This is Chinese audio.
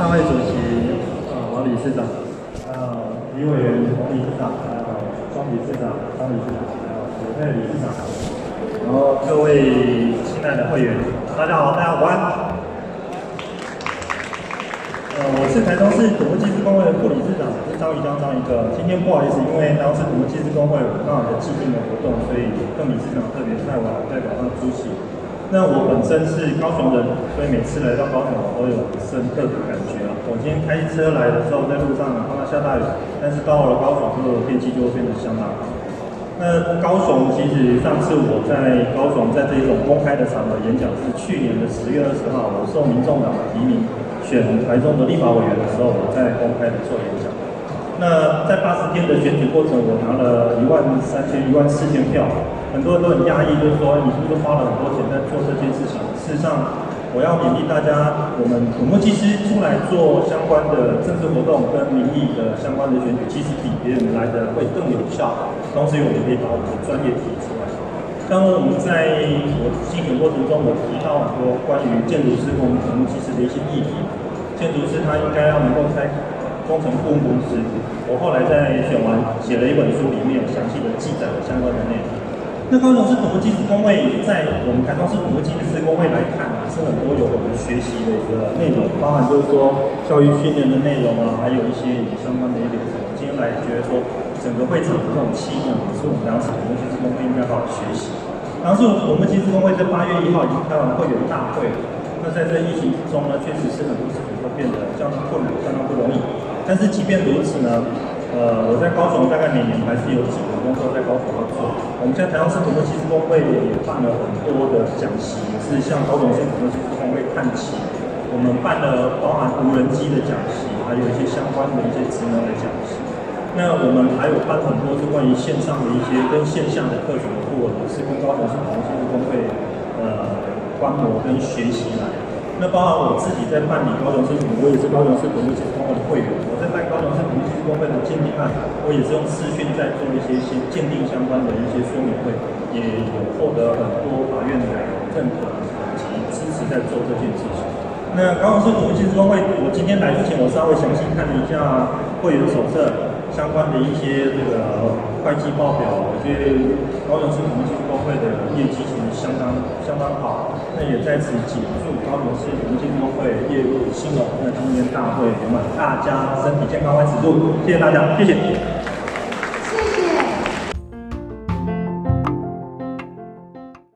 大会主席呃，王理事长，呃李委员王理事长，还有庄理事长张理事长，还有许配理事长，然后各位亲爱的会员，大家好，大家晚安。呃，我是台中市土木技师公会的副理事长，是张宜江张一个。今天不好意思，因为台中市土木技师公会有刚好有既定的活动，所以邓理事长特别派我代表他出席。那我本身是高雄人，所以每次来到高雄我都有深刻的感觉啊。我今天开车来的时候，在路上看到下大雨，但是到了高雄之后，天气就会变得相当好。那高雄其实上次我在高雄在这一种公开的场合演讲是去年的十月二十号，我受民众党的提名选台中的立法委员的时候，我在公开的做演讲。那在八十天的选举过程，我拿了一万三千、一万四千票。很多人都很压抑，就是说你是不是花了很多钱在做这件事情？事实上，我要勉励大家，我们土木技师出来做相关的政治活动跟民意的相关的选举，其实比别人来的会更有效。同时，我们可以把我们的专业提出来。刚刚我们在我竞选过程中，我提到很多关于建筑师跟我们土木技师的一些议题。建筑师他应该要能够开工程顾问公司。我后来在选完写了一本书，里面有详细的记载了相关的内容。那高雄市土木技师工会在我们台中市土木技师工会来看，是很多有我们学习的一个内容，包含就是说教育训练的内容啊，还有一些相关的一点。我今天来觉得说，整个会场的这种气氛，也是我们当时土木技师工会应该好好学习。当时我们土木技师工会在八月一号已经开完会员大会，那在这疫情之中呢，确实是很多事情都变得相当困难，相当不容易。但是即便如此呢，呃，我在高雄大概每年还是有几个工作在高雄要做。我们现在台中市土木技师公会也办了很多的讲习，也是向高雄市土木技师公会看齐。我们办了包含无人机的讲习，还有一些相关的一些职能的讲习。那我们还有办很多是关于线上的一些跟线下的课程的课程，是跟高雄市土木技师公会呃观摩跟学习来。那包含我自己在办理高雄市土木，我也是高雄市土木技师公会的会员。我在办高雄市土木技师公会的鉴定案，我也是用视讯在做一些些鉴定相关的一些说明会，也有获得很多法院的认可以及支持在做这件事情。那高雄市土木技师公会，我今天来之前，我稍微详细看了一下会员手册相关的一些这个会计报表，我觉得高雄市土木技师公会的业绩其实相当相当好。那也在此谨祝高雄市土木技师公会业务兴隆。那今天大会圆满，大家身体健康万事如意，谢谢大家，谢谢。